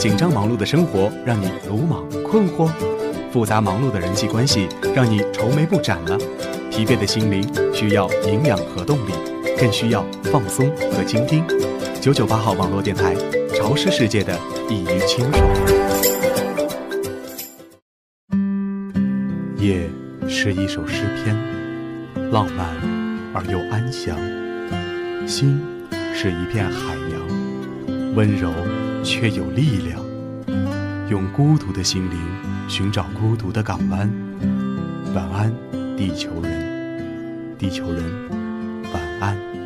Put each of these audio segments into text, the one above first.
紧张忙碌的生活让你鲁莽困惑，复杂忙碌的人际关系让你愁眉不展了，疲惫的心灵需要营养和动力，更需要放松和倾听。九九八号网络电台，潮湿世界的一隅清爽。夜是一首诗篇，浪漫而又安详；心是一片海洋，温柔却有力量。用孤独的心灵寻找孤独的港湾。晚安，地球人，地球人，晚安。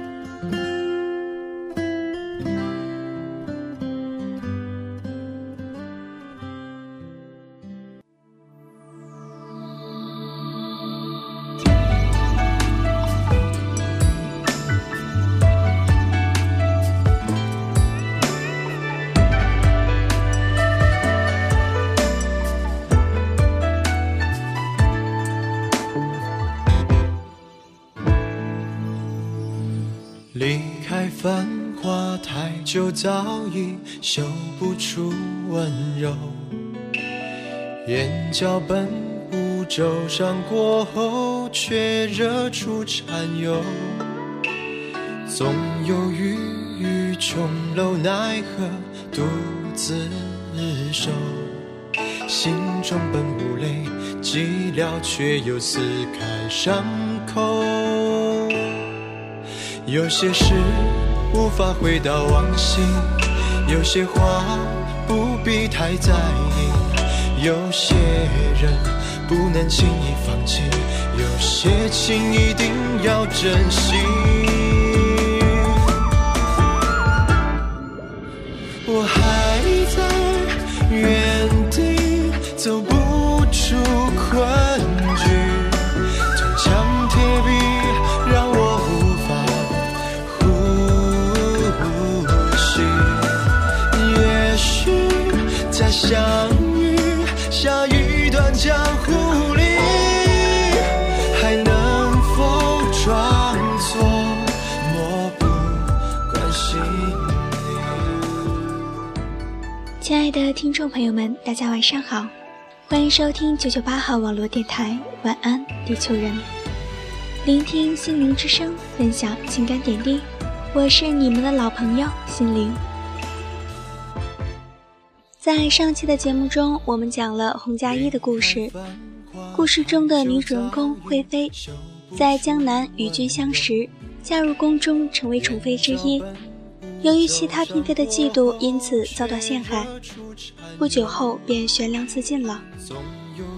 早已嗅不出温柔。眼角本无舟上过后，却惹出禅忧。总有郁郁琼楼，奈何独自守。心中本无泪，寂寥却又撕开伤口。有些事无法回到往昔，有些话不必太在意，有些人不能轻易放弃，有些情一定要珍惜。众朋友们，大家晚上好，欢迎收听九九八号网络电台，晚安，地球人，聆听心灵之声，分享情感点滴，我是你们的老朋友心灵。在上期的节目中，我们讲了洪佳一的故事。故事中的女主人公惠妃，在江南与君相识，嫁入宫中，成为宠妃之一。由于其他嫔妃的嫉妒，因此遭到陷害。不久后便悬梁自尽了。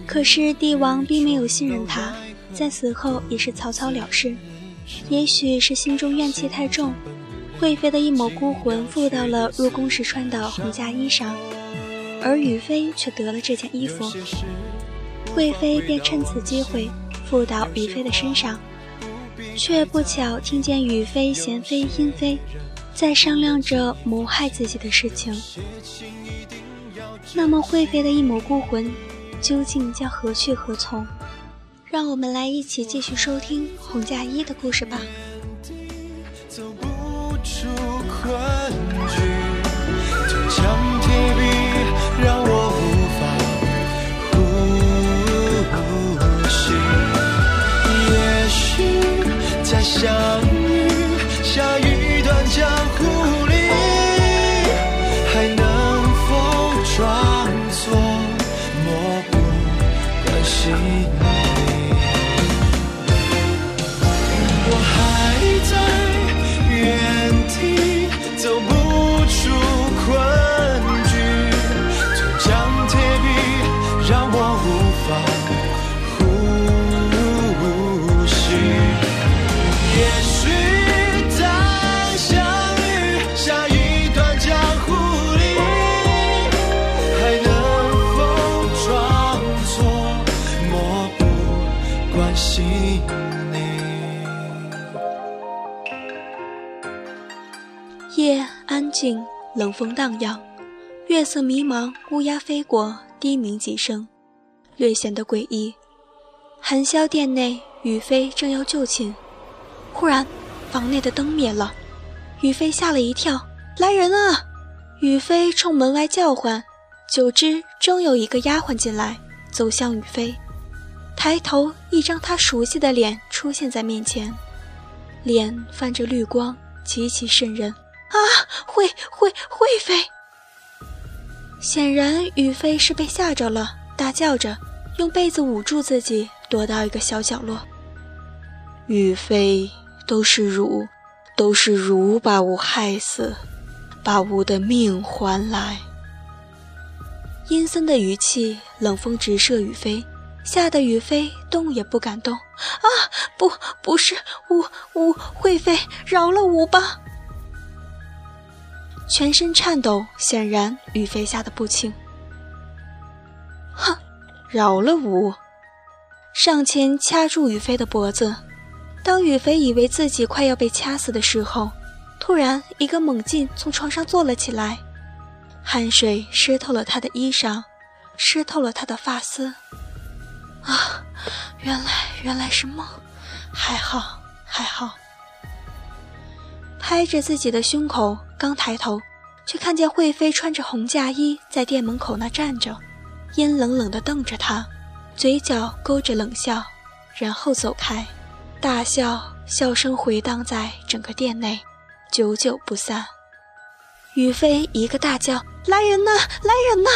可是帝王并没有信任她，在死后也是草草了事。也许是心中怨气太重，贵妃的一抹孤魂附到了入宫时穿的红嫁衣上。而雨飞却得了这件衣服，贵妃便趁此机会附到雨飞的身上，却不巧听见雨飞贤妃殷妃在商量着谋害自己的事情。那么会飞的一抹孤魂究竟将何去何从？让我们来一起继续收听红嫁衣的故事吧。走不出困静，冷风荡漾，月色迷茫，乌鸦飞过，低鸣几声，略显得诡异。寒宵殿内，雨飞正要就寝，忽然房内的灯灭了，雨飞吓了一跳：“来人啊！”雨飞冲门外叫唤，久之，终有一个丫鬟进来，走向雨飞，抬头，一张他熟悉的脸出现在面前，脸泛着绿光，极其渗人。啊，惠惠惠妃！显然雨飞是被吓着了，大叫着，用被子捂住自己，躲到一个小角落。雨飞，都是汝，都是汝把吾害死，把吾的命还来。阴森的语气，冷风直射雨飞，吓得雨飞动也不敢动。啊，不，不是，吾吾惠妃，饶了吾吧！全身颤抖，显然雨飞吓得不轻。哼，饶了吾！上前掐住雨飞的脖子。当雨飞以为自己快要被掐死的时候，突然一个猛劲从床上坐了起来，汗水湿透了他的衣裳，湿透了他的发丝。啊，原来原来是梦，还好还好。拍着自己的胸口。刚抬头，却看见惠妃穿着红嫁衣在店门口那站着，阴冷冷地瞪着他，嘴角勾着冷笑，然后走开，大笑，笑声回荡在整个店内，久久不散。雨飞一个大叫：“来人呐，来人呐！”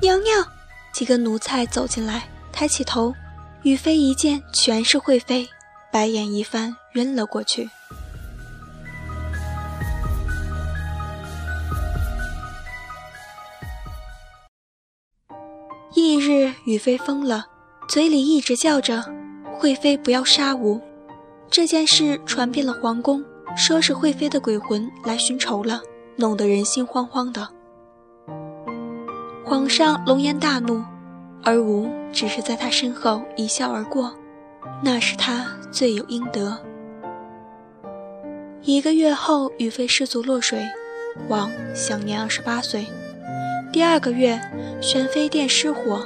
娘娘，几个奴才走进来，抬起头，雨飞一见全是惠妃，白眼一翻，晕了过去。雨飞疯了，嘴里一直叫着：“惠妃不要杀吾！”这件事传遍了皇宫，说是惠妃的鬼魂来寻仇了，弄得人心惶惶的。皇上龙颜大怒，而吾只是在他身后一笑而过，那是他罪有应得。一个月后，雨飞失足落水，亡，享年二十八岁。第二个月，玄妃殿失火，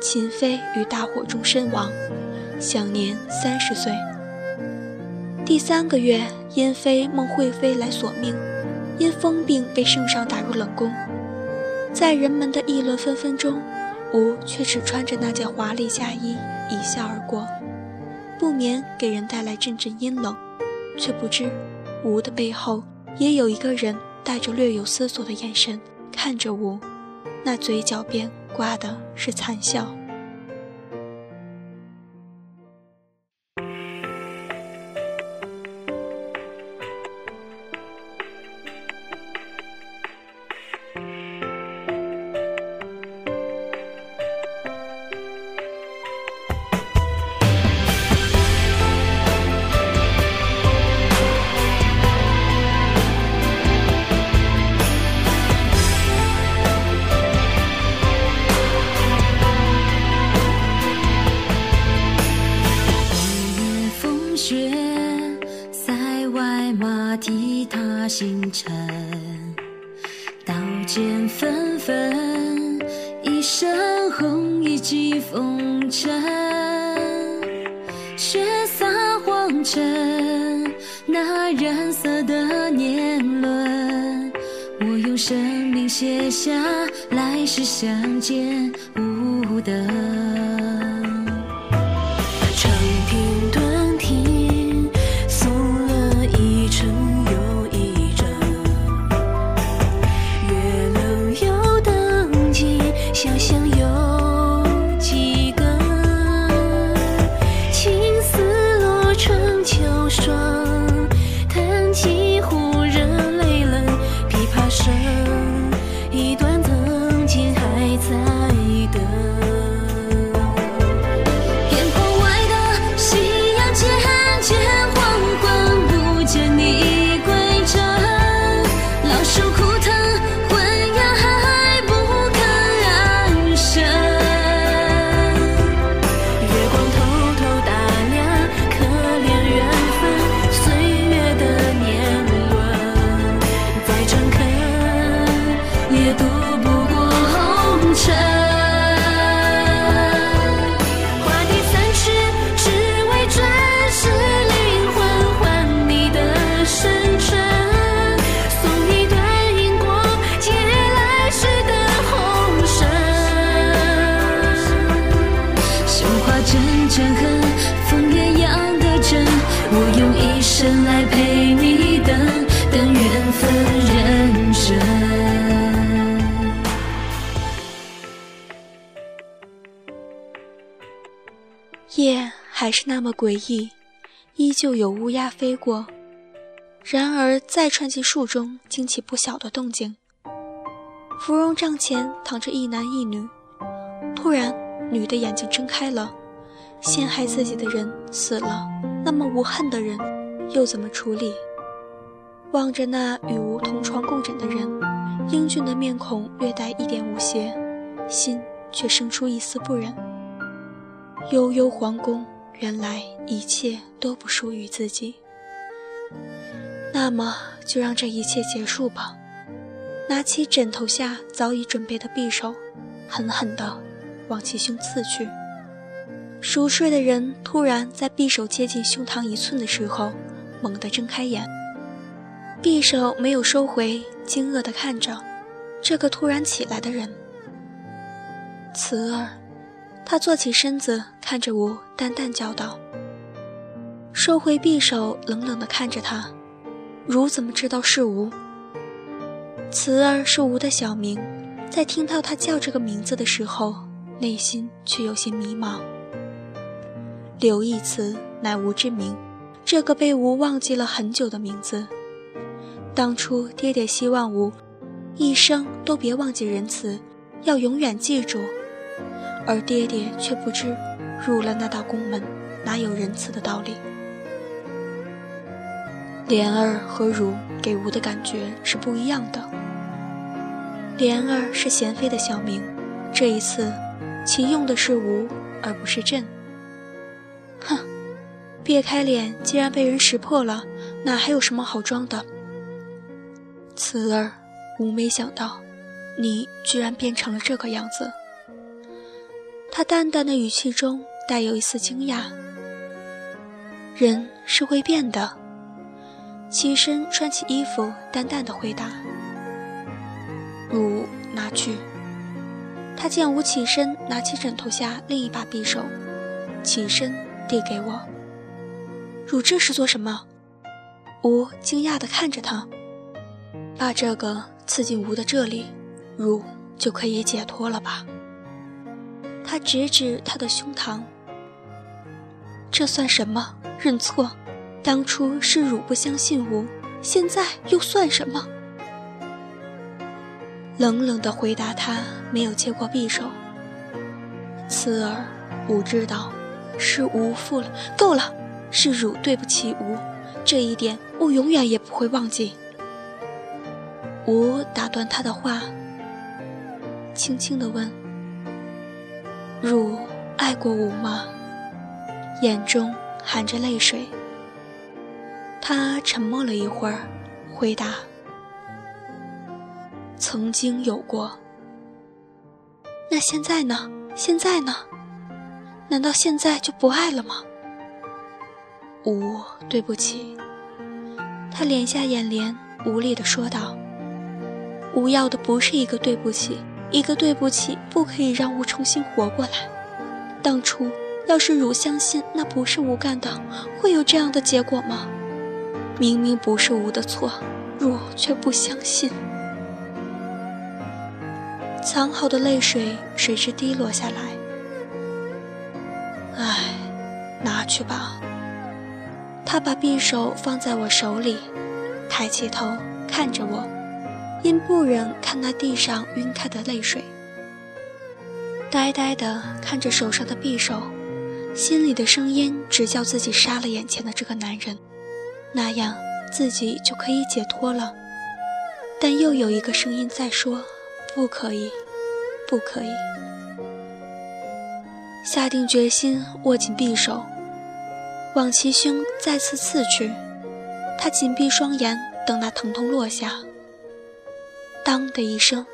秦妃于大火中身亡，享年三十岁。第三个月，燕妃梦惠妃来索命，因疯病被圣上打入冷宫。在人们的议论纷纷中，吾却只穿着那件华丽嫁衣一笑而过，不免给人带来阵阵阴冷，却不知吾的背后也有一个人带着略有思索的眼神看着吾。那嘴角边挂的是惨笑。马蹄踏星辰，刀剑纷纷，一身红衣几风尘。血洒黄尘，那染色的年轮，我用生命写下来世相见无得。还是那么诡异，依旧有乌鸦飞过。然而再窜进树中，惊起不小的动静。芙蓉帐前躺着一男一女，突然，女的眼睛睁开了。陷害自己的人死了，那么无恨的人又怎么处理？望着那与吾同床共枕的人，英俊的面孔略带一点无邪，心却生出一丝不忍。悠悠皇宫，原来一切都不属于自己。那么就让这一切结束吧。拿起枕头下早已准备的匕首，狠狠地往其胸刺去。熟睡的人突然在匕首接近胸膛一寸的时候，猛地睁开眼。匕首没有收回，惊愕地看着这个突然起来的人。慈儿，他坐起身子，看着吾，淡淡叫道：“收回匕首，冷冷地看着他。如怎么知道是吾？慈儿是吾的小名，在听到他叫这个名字的时候，内心却有些迷茫。刘义慈乃吾之名，这个被吾忘记了很久的名字。”当初爹爹希望吾一生都别忘记仁慈，要永远记住。而爹爹却不知，入了那道宫门，哪有仁慈的道理？莲儿和如给吾的感觉是不一样的。莲儿是贤妃的小名，这一次，其用的是吾而不是朕。哼，别开脸，既然被人识破了，哪还有什么好装的？慈儿，吾没想到，你居然变成了这个样子。他淡淡的语气中带有一丝惊讶。人是会变的。起身穿起衣服，淡淡的回答：“汝拿去。”他见吾起身，拿起枕头下另一把匕首，起身递给我。汝这是做什么？吾惊讶的看着他。把这个刺进吾的这里，汝就可以解脱了吧？他指指他的胸膛。这算什么？认错？当初是汝不相信吾，现在又算什么？冷冷的回答他，没有接过匕首。慈儿，吾知道，是吾负了，够了，是汝对不起吾，这一点吾永远也不会忘记。吾打断他的话，轻轻地问：“汝爱过吾吗？”眼中含着泪水。他沉默了一会儿，回答：“曾经有过。”那现在呢？现在呢？难道现在就不爱了吗？吾对不起。他敛下眼帘，无力地说道。吾要的不是一个对不起，一个对不起不可以让吾重新活过来。当初要是汝相信那不是吾干的，会有这样的结果吗？明明不是吾的错，汝却不相信。藏好的泪水随之滴落下来。唉，拿去吧。他把匕首放在我手里，抬起头看着我。因不忍看那地上晕开的泪水，呆呆地看着手上的匕首，心里的声音只叫自己杀了眼前的这个男人，那样自己就可以解脱了。但又有一个声音在说：“不可以，不可以。”下定决心，握紧匕首，往其胸再次刺去。他紧闭双眼，等那疼痛落下。当的一声，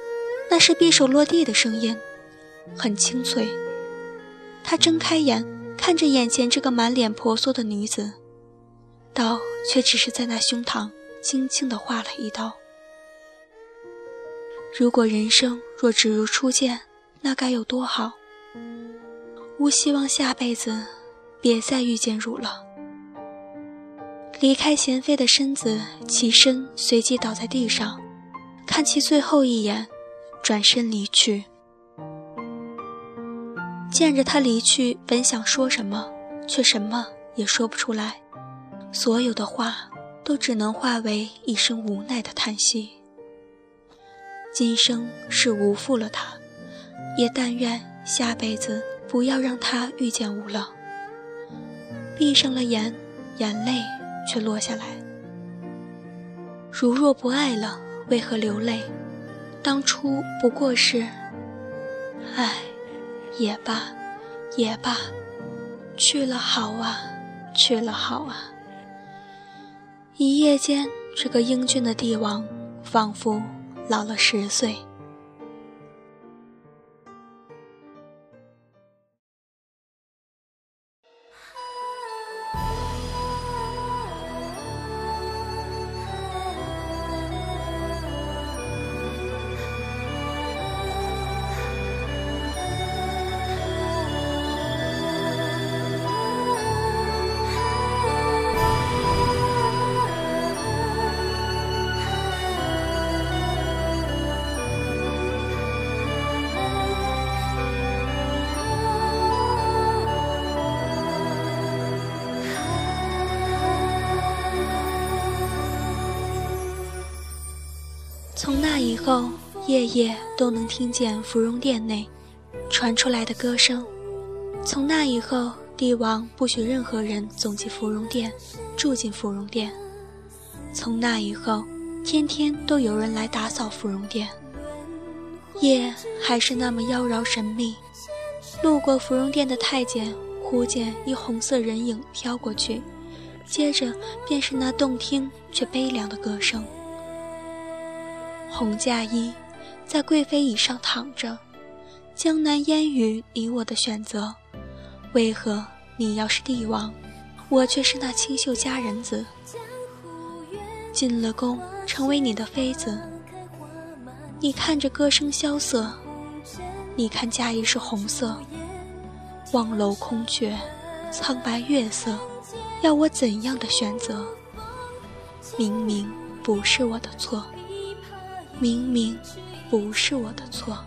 那是匕首落地的声音，很清脆。他睁开眼，看着眼前这个满脸婆娑的女子，刀却只是在那胸膛轻轻地划了一刀。如果人生若只如初见，那该有多好！吾希望下辈子别再遇见汝了。离开贤妃的身子，起身，随即倒在地上。看其最后一眼，转身离去。见着他离去，本想说什么，却什么也说不出来，所有的话都只能化为一声无奈的叹息。今生是无负了他，也但愿下辈子不要让他遇见吴冷。闭上了眼，眼泪却落下来。如若不爱了，为何流泪？当初不过是……唉，也罢，也罢，去了好啊，去了好啊。一夜间，这个英俊的帝王仿佛老了十岁。从那以后，夜夜都能听见芙蓉殿内传出来的歌声。从那以后，帝王不许任何人走进芙蓉殿，住进芙蓉殿。从那以后，天天都有人来打扫芙蓉殿。夜还是那么妖娆神秘。路过芙蓉殿的太监，忽见一红色人影飘过去，接着便是那动听却悲凉的歌声。红嫁衣，在贵妃椅上躺着。江南烟雨，你我的选择，为何你要是帝王，我却是那清秀佳人子？进了宫，成为你的妃子。你看着歌声萧瑟，你看嫁衣是红色，望楼空阙，苍白月色，要我怎样的选择？明明不是我的错。明明不是我的错。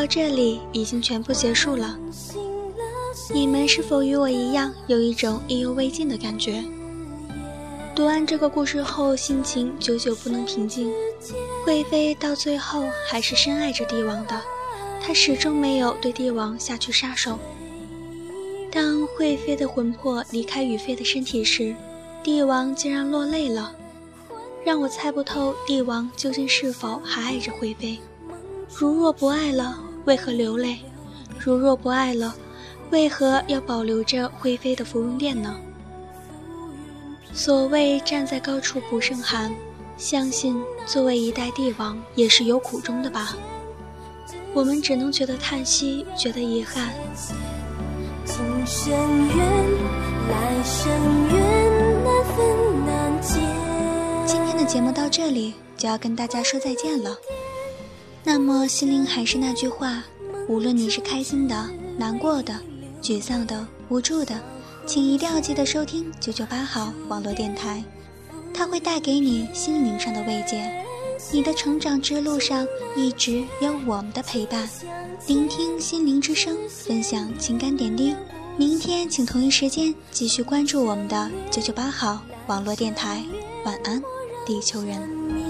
到这里已经全部结束了，你们是否与我一样有一种意犹未尽的感觉？读完这个故事后，心情久久不能平静。贵妃到最后还是深爱着帝王的，她始终没有对帝王下去杀手。当惠妃的魂魄离开雨妃的身体时，帝王竟然落泪了，让我猜不透帝王究竟是否还爱着惠妃。如若不爱了，为何流泪？如若不爱了，为何要保留着会飞的芙蓉殿呢？所谓站在高处不胜寒，相信作为一代帝王也是有苦衷的吧。我们只能觉得叹息，觉得遗憾。今生缘，来生缘，难分难解。今天的节目到这里就要跟大家说再见了。那么，心灵还是那句话，无论你是开心的、难过的、沮丧的、无助的，请一定要记得收听九九八号网络电台，它会带给你心灵上的慰藉。你的成长之路上一直有我们的陪伴，聆听心灵之声，分享情感点滴。明天请同一时间继续关注我们的九九八号网络电台。晚安，地球人。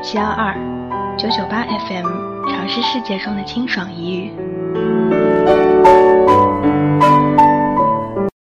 七幺二九九八 FM，尝试世界中的清爽一隅。